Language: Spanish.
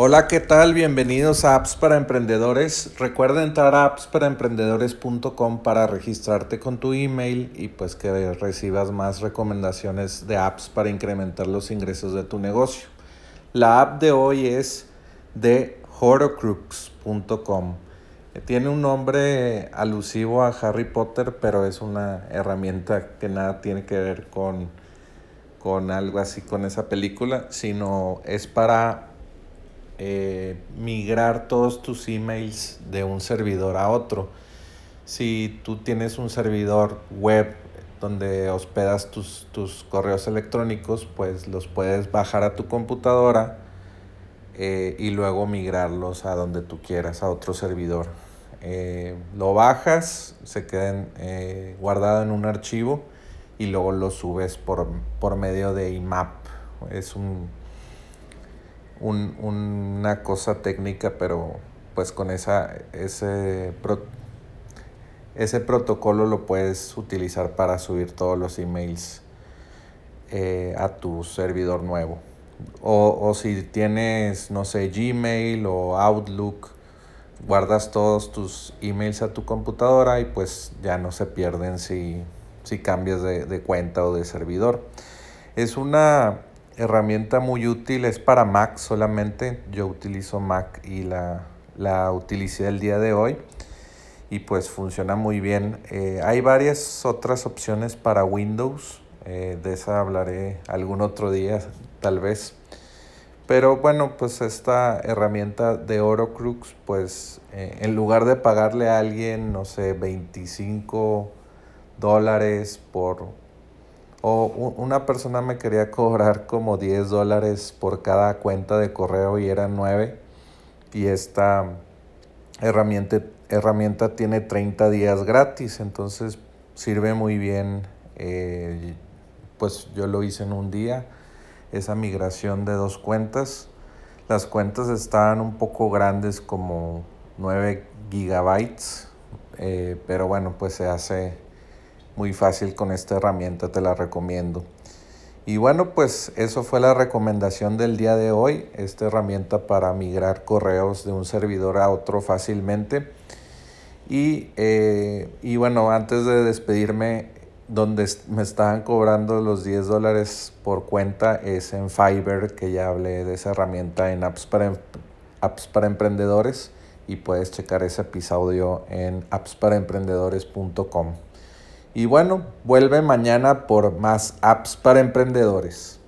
Hola, ¿qué tal? Bienvenidos a Apps para Emprendedores. Recuerda entrar a appsparaemprendedores.com para registrarte con tu email y pues que recibas más recomendaciones de apps para incrementar los ingresos de tu negocio. La app de hoy es de horocrux.com. Tiene un nombre alusivo a Harry Potter, pero es una herramienta que nada tiene que ver con, con algo así con esa película, sino es para eh, migrar todos tus emails de un servidor a otro. Si tú tienes un servidor web donde hospedas tus, tus correos electrónicos, pues los puedes bajar a tu computadora eh, y luego migrarlos a donde tú quieras, a otro servidor. Eh, lo bajas, se queda guardado en un archivo y luego lo subes por, por medio de IMAP. Es un, una cosa técnica, pero pues con esa, ese, ese protocolo lo puedes utilizar para subir todos los emails eh, a tu servidor nuevo. O, o, si tienes, no sé, Gmail o Outlook, guardas todos tus emails a tu computadora y pues ya no se pierden si, si cambias de, de cuenta o de servidor. Es una herramienta muy útil, es para Mac solamente. Yo utilizo Mac y la, la utilicé el día de hoy y pues funciona muy bien. Eh, hay varias otras opciones para Windows, eh, de esa hablaré algún otro día tal vez. Pero bueno, pues esta herramienta de Orocrux, pues eh, en lugar de pagarle a alguien, no sé, 25 dólares por o una persona me quería cobrar como 10 dólares por cada cuenta de correo y eran 9. Y esta herramienta, herramienta tiene 30 días gratis, entonces sirve muy bien. Eh, pues yo lo hice en un día, esa migración de dos cuentas. Las cuentas estaban un poco grandes, como 9 gigabytes, eh, pero bueno, pues se hace muy fácil con esta herramienta, te la recomiendo. Y bueno, pues eso fue la recomendación del día de hoy, esta herramienta para migrar correos de un servidor a otro fácilmente. Y, eh, y bueno, antes de despedirme, donde me estaban cobrando los 10 dólares por cuenta es en Fiverr, que ya hablé de esa herramienta en Apps para, em, apps para Emprendedores y puedes checar ese episodio en appsparaemprendedores.com. Y bueno, vuelve mañana por más apps para emprendedores.